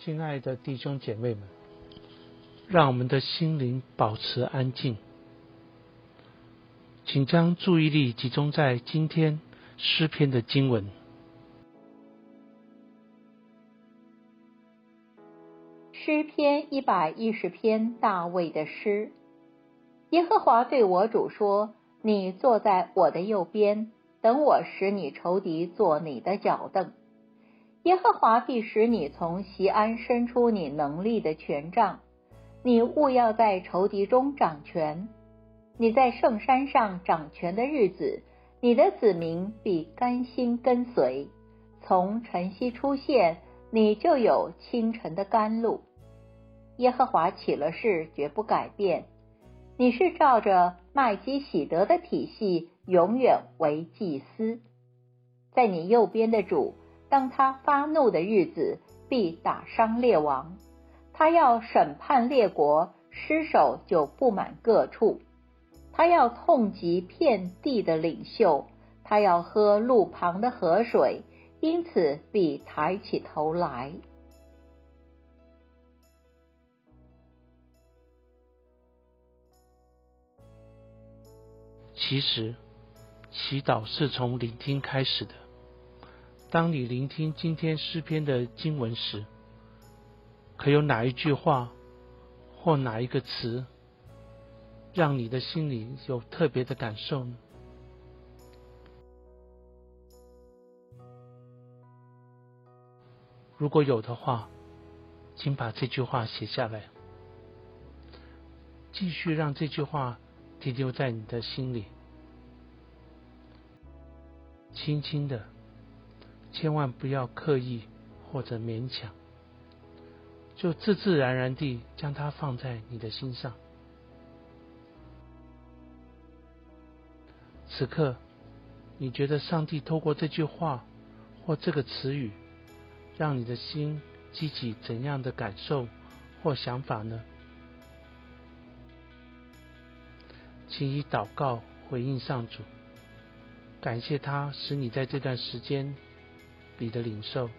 亲爱的弟兄姐妹们，让我们的心灵保持安静，请将注意力集中在今天诗篇的经文。诗篇一百一十篇，大卫的诗。耶和华对我主说：“你坐在我的右边，等我使你仇敌坐你的脚凳。”耶和华必使你从西安伸出你能力的权杖，你务要在仇敌中掌权。你在圣山上掌权的日子，你的子民必甘心跟随。从晨曦出现，你就有清晨的甘露。耶和华起了誓，绝不改变。你是照着麦基喜德的体系，永远为祭司。在你右边的主。当他发怒的日子，必打伤列王；他要审判列国，尸首就布满各处；他要痛击遍地的领袖；他要喝路旁的河水，因此必抬起头来。其实，祈祷是从聆听开始的。当你聆听今天诗篇的经文时，可有哪一句话或哪一个词，让你的心里有特别的感受呢？如果有的话，请把这句话写下来，继续让这句话停留在你的心里，轻轻的。千万不要刻意或者勉强，就自自然然地将它放在你的心上。此刻，你觉得上帝透过这句话或这个词语，让你的心激起怎样的感受或想法呢？请以祷告回应上主，感谢他使你在这段时间。你的领受。